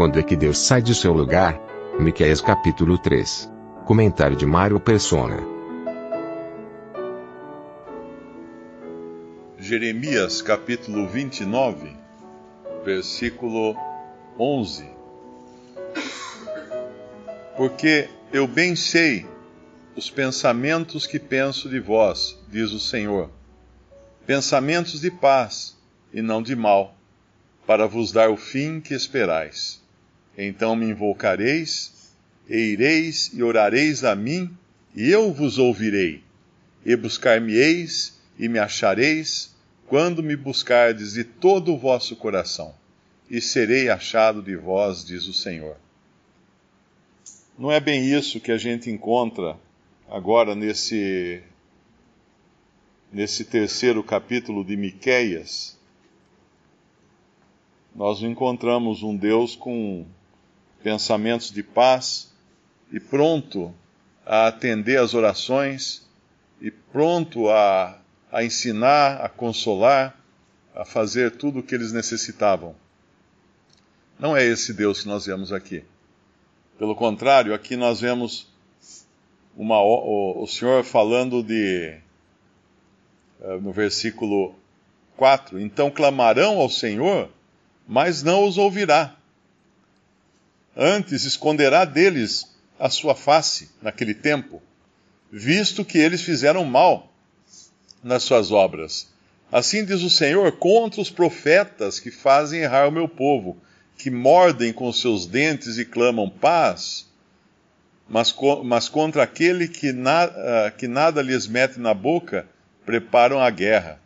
Quando é que Deus sai de seu lugar? Miqueias capítulo 3. Comentário de Mário Persona. Jeremias capítulo 29, versículo 11. Porque eu bem sei os pensamentos que penso de vós, diz o Senhor, pensamentos de paz e não de mal, para vos dar o fim que esperais. Então me invocareis, e ireis e orareis a mim, e eu vos ouvirei, e buscar-me-eis e me achareis, quando me buscardes de todo o vosso coração, e serei achado de vós, diz o Senhor. Não é bem isso que a gente encontra agora nesse nesse terceiro capítulo de Miqueias. Nós encontramos um Deus com pensamentos de paz e pronto a atender às orações e pronto a, a ensinar, a consolar, a fazer tudo o que eles necessitavam. Não é esse Deus que nós vemos aqui. Pelo contrário, aqui nós vemos uma, o, o Senhor falando de, eh, no versículo 4: Então clamarão ao Senhor, mas não os ouvirá Antes esconderá deles a sua face naquele tempo, visto que eles fizeram mal nas suas obras. Assim diz o Senhor contra os profetas que fazem errar o meu povo, que mordem com seus dentes e clamam paz, mas, mas contra aquele que, na, uh, que nada lhes mete na boca, preparam a guerra.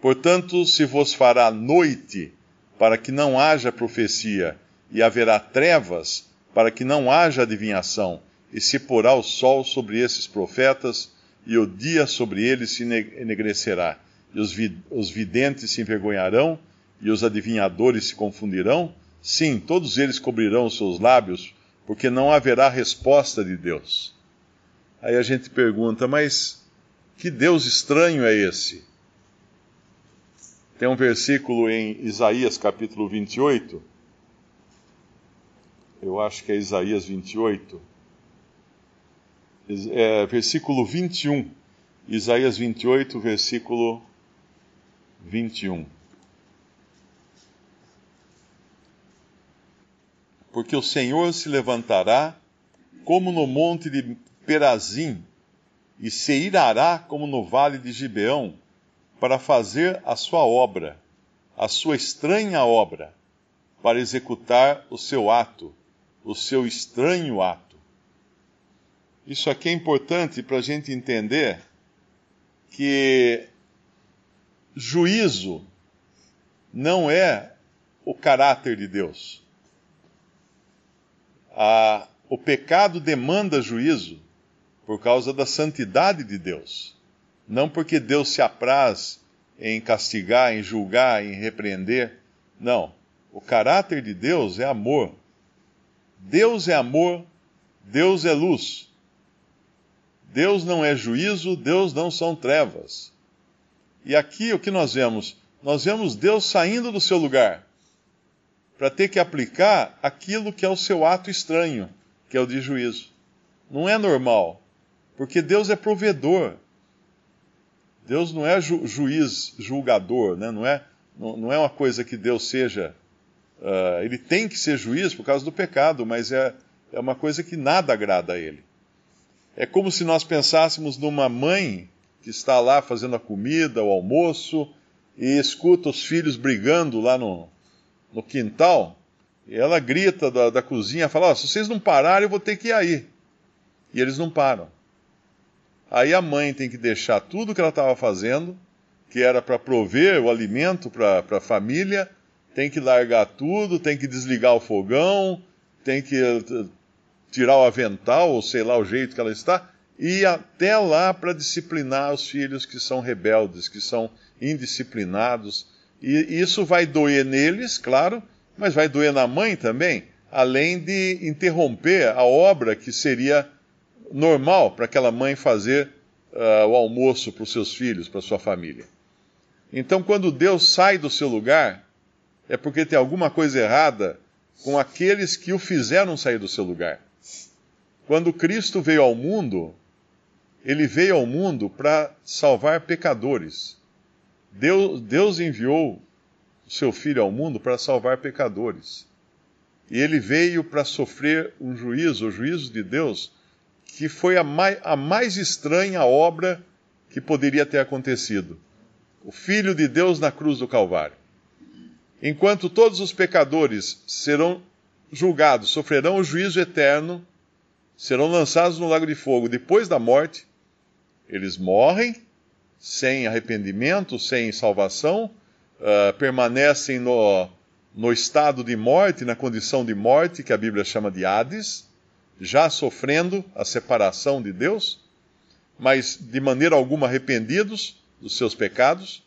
Portanto, se vos fará noite, para que não haja profecia, e haverá trevas para que não haja adivinhação, e se porá o sol sobre esses profetas, e o dia sobre eles se enegrecerá, e os, vid os videntes se envergonharão, e os adivinhadores se confundirão. Sim, todos eles cobrirão os seus lábios, porque não haverá resposta de Deus. Aí a gente pergunta, mas que Deus estranho é esse? Tem um versículo em Isaías capítulo 28 eu acho que é Isaías 28, é, versículo 21. Isaías 28, versículo 21. Porque o Senhor se levantará como no monte de Perazim, e se irará como no vale de Gibeão, para fazer a sua obra, a sua estranha obra, para executar o seu ato o seu estranho ato. Isso aqui é importante para a gente entender que juízo não é o caráter de Deus. A, o pecado demanda juízo por causa da santidade de Deus. Não porque Deus se apraz em castigar, em julgar, em repreender. Não. O caráter de Deus é amor. Deus é amor, Deus é luz. Deus não é juízo, Deus não são trevas. E aqui o que nós vemos? Nós vemos Deus saindo do seu lugar para ter que aplicar aquilo que é o seu ato estranho, que é o de juízo. Não é normal, porque Deus é provedor. Deus não é ju juiz, julgador, né? não, é, não, não é uma coisa que Deus seja Uh, ele tem que ser juiz por causa do pecado, mas é, é uma coisa que nada agrada a ele. É como se nós pensássemos numa mãe que está lá fazendo a comida, o almoço, e escuta os filhos brigando lá no, no quintal, e ela grita da, da cozinha, fala, oh, se vocês não pararem, eu vou ter que ir aí. E eles não param. Aí a mãe tem que deixar tudo que ela estava fazendo que era para prover o alimento para a família, tem que largar tudo, tem que desligar o fogão, tem que eh, tirar o avental, ou sei lá o jeito que ela está, e até lá para disciplinar os filhos que são rebeldes, que são indisciplinados. E isso vai doer neles, claro, mas vai doer na mãe também, além de interromper a obra que seria normal para aquela mãe fazer uh, o almoço para os seus filhos, para sua família. Então, quando Deus sai do seu lugar, é porque tem alguma coisa errada com aqueles que o fizeram sair do seu lugar. Quando Cristo veio ao mundo, ele veio ao mundo para salvar pecadores. Deus, Deus enviou o seu Filho ao mundo para salvar pecadores. E ele veio para sofrer um juízo, o juízo de Deus, que foi a mais, a mais estranha obra que poderia ter acontecido. O Filho de Deus na cruz do Calvário. Enquanto todos os pecadores serão julgados, sofrerão o juízo eterno, serão lançados no lago de fogo. Depois da morte, eles morrem sem arrependimento, sem salvação, uh, permanecem no, no estado de morte, na condição de morte, que a Bíblia chama de Hades, já sofrendo a separação de Deus, mas de maneira alguma arrependidos dos seus pecados,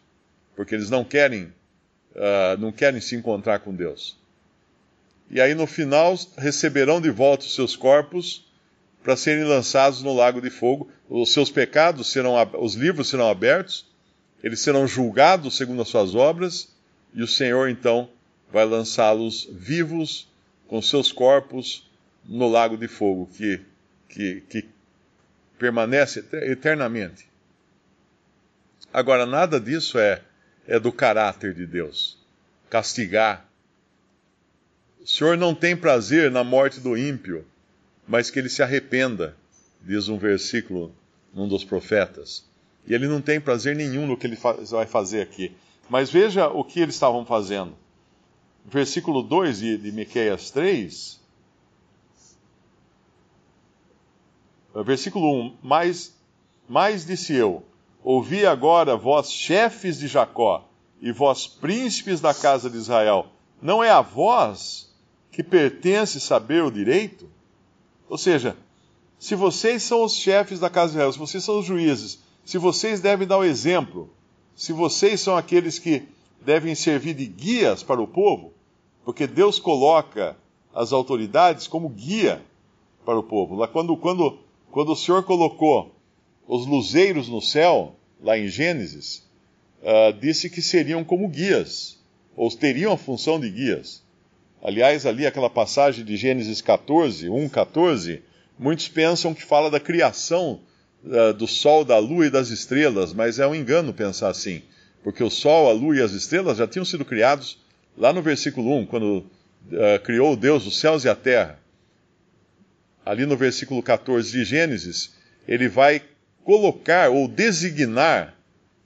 porque eles não querem, uh, não querem se encontrar com Deus. E aí no final receberão de volta os seus corpos para serem lançados no lago de fogo. Os seus pecados serão, os livros serão abertos, eles serão julgados segundo as suas obras, e o Senhor então vai lançá-los vivos com seus corpos no lago de fogo, que, que, que permanece eternamente. Agora, nada disso é, é do caráter de Deus. Castigar. O Senhor não tem prazer na morte do ímpio mas que ele se arrependa, diz um versículo num dos profetas. E ele não tem prazer nenhum no que ele vai fazer aqui. Mas veja o que eles estavam fazendo. Versículo 2 de, de Miqueias 3. Versículo 1: mais, mais disse eu: Ouvi agora, vós chefes de Jacó, e vós príncipes da casa de Israel, não é a vós que pertence saber o direito? Ou seja, se vocês são os chefes da casa de Israel, se vocês são os juízes, se vocês devem dar o exemplo, se vocês são aqueles que devem servir de guias para o povo, porque Deus coloca as autoridades como guia para o povo. Lá quando, quando, quando o Senhor colocou os luzeiros no céu, lá em Gênesis, uh, disse que seriam como guias, ou teriam a função de guias. Aliás, ali aquela passagem de Gênesis 14, 1, 14, muitos pensam que fala da criação uh, do Sol, da Lua e das estrelas, mas é um engano pensar assim, porque o Sol, a Lua e as estrelas já tinham sido criados lá no versículo 1, quando uh, criou Deus os céus e a terra. Ali no versículo 14 de Gênesis, ele vai colocar ou designar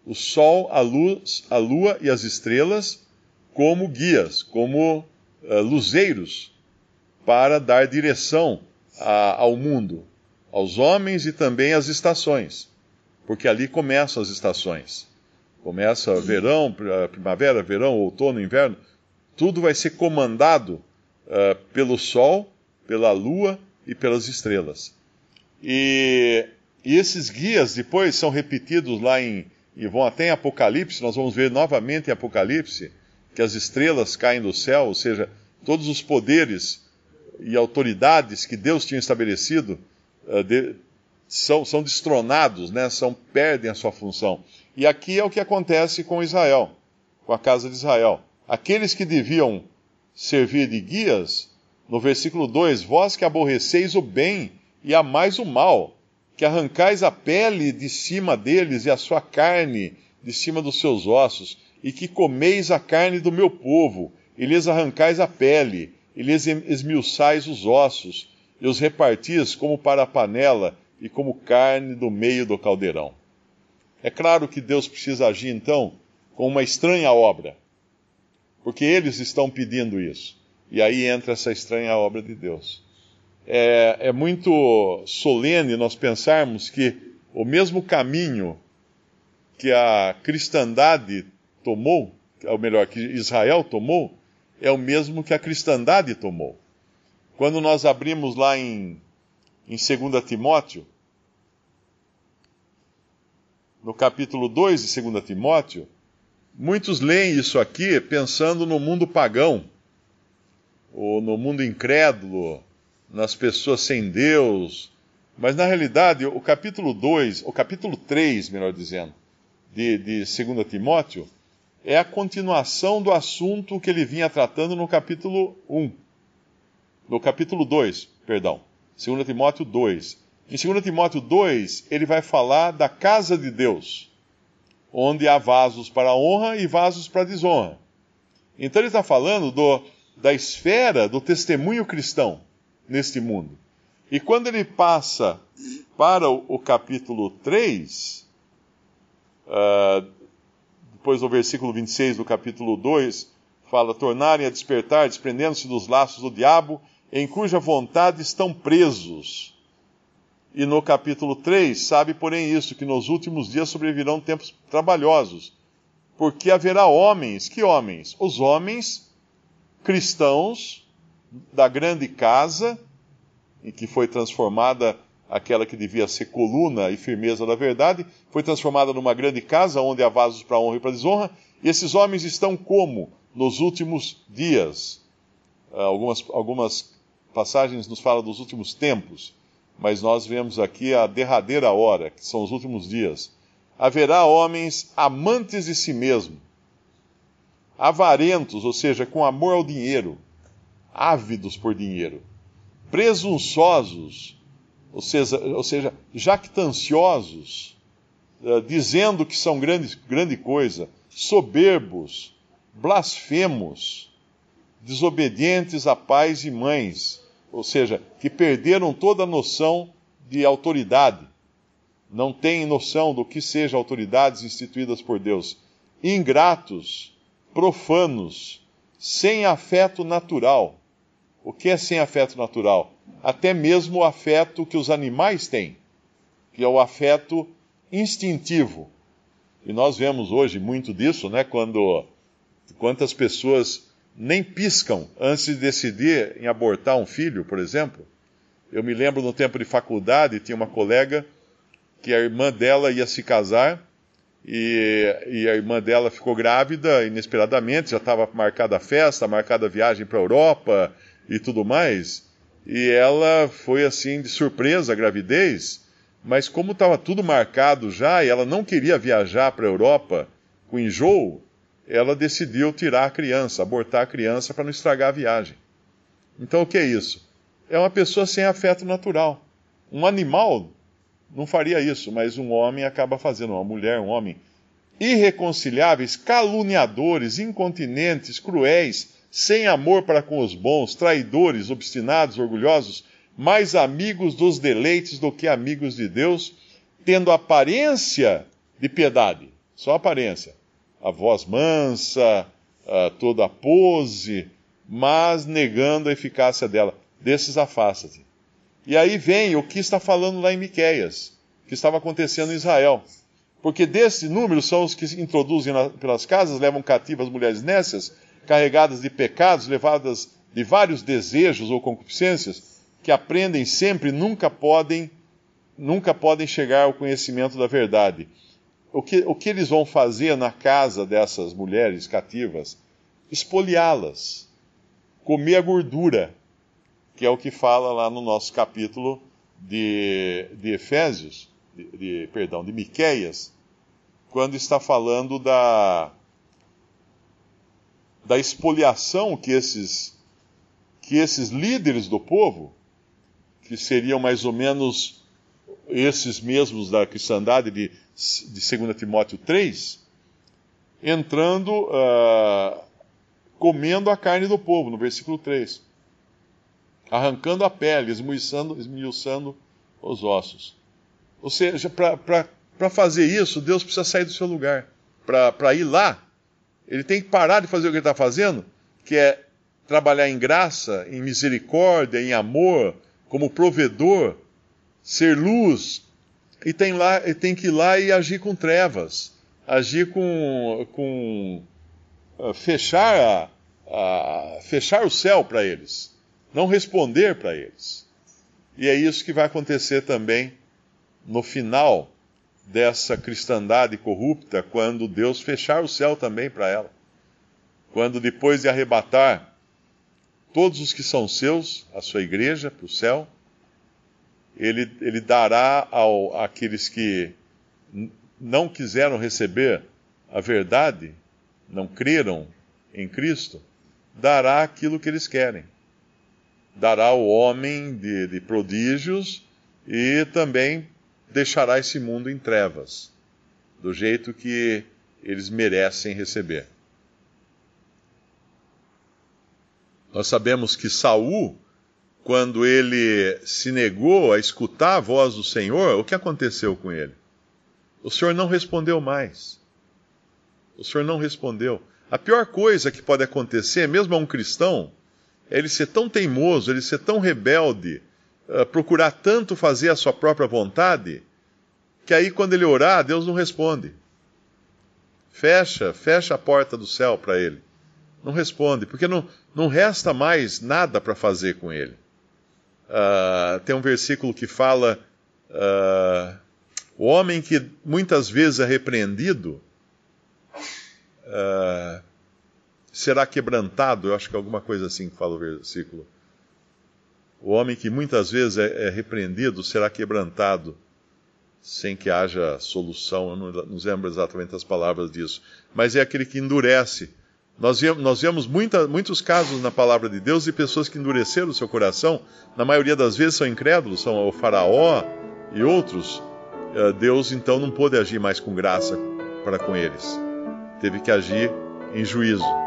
o Sol, a luz, a Lua e as estrelas como guias, como uh, luzeiros para dar direção a, ao mundo, aos homens e também às estações, porque ali começam as estações. Começa verão, primavera, verão, outono, inverno, tudo vai ser comandado uh, pelo Sol, pela Lua e pelas estrelas. E, e, esses guias depois são repetidos lá em. e vão até em Apocalipse, nós vamos ver novamente em Apocalipse, que as estrelas caem do céu, ou seja, todos os poderes e autoridades que Deus tinha estabelecido uh, de, são, são destronados, né? são, perdem a sua função. E aqui é o que acontece com Israel, com a casa de Israel. Aqueles que deviam servir de guias, no versículo 2: Vós que aborreceis o bem e amais o mal, que arrancais a pele de cima deles e a sua carne de cima dos seus ossos, e que comeis a carne do meu povo, e lhes arrancais a pele, e lhes esmiuçais os ossos, e os repartis como para a panela e como carne do meio do caldeirão. É claro que Deus precisa agir então com uma estranha obra, porque eles estão pedindo isso. E aí entra essa estranha obra de Deus. É, é muito solene nós pensarmos que o mesmo caminho que a cristandade tomou, ou melhor, que Israel tomou, é o mesmo que a cristandade tomou. Quando nós abrimos lá em, em 2 Timóteo, no capítulo 2 de 2 Timóteo, muitos leem isso aqui pensando no mundo pagão, ou no mundo incrédulo, nas pessoas sem Deus. Mas na realidade, o capítulo 2, o capítulo 3, melhor dizendo, de, de 2 Timóteo, é a continuação do assunto que ele vinha tratando no capítulo 1. No capítulo 2, perdão. 2 Timóteo 2. Em 2 Timóteo 2, ele vai falar da casa de Deus, onde há vasos para honra e vasos para desonra. Então ele está falando do, da esfera do testemunho cristão neste mundo. E quando ele passa para o, capítulo 3, uh, ah, depois do versículo 26 do capítulo 2, fala: tornarem a despertar, desprendendo-se dos laços do diabo, em cuja vontade estão presos. E no capítulo 3, sabe, porém, isso, que nos últimos dias sobrevirão tempos trabalhosos, porque haverá homens, que homens? Os homens cristãos da grande casa, em que foi transformada aquela que devia ser coluna e firmeza da verdade, foi transformada numa grande casa onde há vasos para honra e para desonra. E esses homens estão como? Nos últimos dias. Ah, algumas, algumas passagens nos falam dos últimos tempos, mas nós vemos aqui a derradeira hora, que são os últimos dias. Haverá homens amantes de si mesmo, avarentos, ou seja, com amor ao dinheiro, ávidos por dinheiro, presunçosos, ou seja, ou seja jactanciosos, uh, dizendo que são grande, grande coisa, soberbos, blasfemos, desobedientes a pais e mães, ou seja, que perderam toda a noção de autoridade, não têm noção do que sejam autoridades instituídas por Deus, ingratos, profanos, sem afeto natural. O que é sem afeto natural? Até mesmo o afeto que os animais têm, que é o afeto instintivo. E nós vemos hoje muito disso, né? Quando quantas pessoas nem piscam antes de decidir em abortar um filho, por exemplo. Eu me lembro no tempo de faculdade, tinha uma colega que a irmã dela ia se casar e, e a irmã dela ficou grávida inesperadamente, já estava marcada a festa, marcada a viagem para a Europa e tudo mais. E ela foi assim de surpresa a gravidez, mas como estava tudo marcado já e ela não queria viajar para a Europa com enjoo, ela decidiu tirar a criança, abortar a criança para não estragar a viagem. Então o que é isso? É uma pessoa sem afeto natural. Um animal não faria isso, mas um homem acaba fazendo, uma mulher, um homem. Irreconciliáveis, caluniadores, incontinentes, cruéis, sem amor para com os bons, traidores, obstinados, orgulhosos, mais amigos dos deleites do que amigos de Deus, tendo aparência de piedade, só aparência, a voz mansa, toda a pose, mas negando a eficácia dela. Desses afasta-te. E aí vem o que está falando lá em Miqueias, que estava acontecendo em Israel. Porque desse número são os que introduzem pelas casas, levam cativas as mulheres nécias, carregadas de pecados, levadas de vários desejos ou concupiscências, que aprendem sempre, nunca podem, nunca podem chegar ao conhecimento da verdade o que, o que eles vão fazer na casa dessas mulheres cativas? Espoliá-las, comer a gordura, que é o que fala lá no nosso capítulo de, de Efésios, de, de, perdão, de Miqueias, quando está falando da, da expoliação que esses, que esses líderes do povo, que seriam mais ou menos esses mesmos da cristandade de de 2 Timóteo 3, entrando, uh, comendo a carne do povo, no versículo 3. Arrancando a pele, esmiuçando, esmiuçando os ossos. Ou seja, para fazer isso, Deus precisa sair do seu lugar. Para ir lá, ele tem que parar de fazer o que ele está fazendo, que é trabalhar em graça, em misericórdia, em amor, como provedor, ser luz, e tem, lá, tem que ir lá e agir com trevas, agir com, com uh, fechar, a, a, fechar o céu para eles, não responder para eles. E é isso que vai acontecer também no final dessa cristandade corrupta, quando Deus fechar o céu também para ela. Quando depois de arrebatar todos os que são seus, a sua igreja, para o céu, ele, ele dará ao, àqueles que não quiseram receber a verdade, não creram em Cristo, dará aquilo que eles querem. Dará o homem de, de prodígios e também deixará esse mundo em trevas, do jeito que eles merecem receber. Nós sabemos que Saul, quando ele se negou a escutar a voz do Senhor, o que aconteceu com ele? O Senhor não respondeu mais. O Senhor não respondeu. A pior coisa que pode acontecer, mesmo a um cristão, ele ser tão teimoso, ele ser tão rebelde, uh, procurar tanto fazer a sua própria vontade, que aí quando ele orar, Deus não responde. Fecha, fecha a porta do céu para ele. Não responde, porque não, não resta mais nada para fazer com ele. Uh, tem um versículo que fala: uh, o homem que muitas vezes é repreendido uh, será quebrantado. Eu acho que é alguma coisa assim que fala o versículo. O homem que muitas vezes é, é repreendido será quebrantado sem que haja solução. Eu não, não lembro exatamente as palavras disso. Mas é aquele que endurece. Nós nós vemos muita, muitos casos na palavra de Deus de pessoas que endureceram o seu coração. Na maioria das vezes são incrédulos, são o Faraó e outros. Eh, Deus então não pôde agir mais com graça para com eles. Teve que agir em juízo.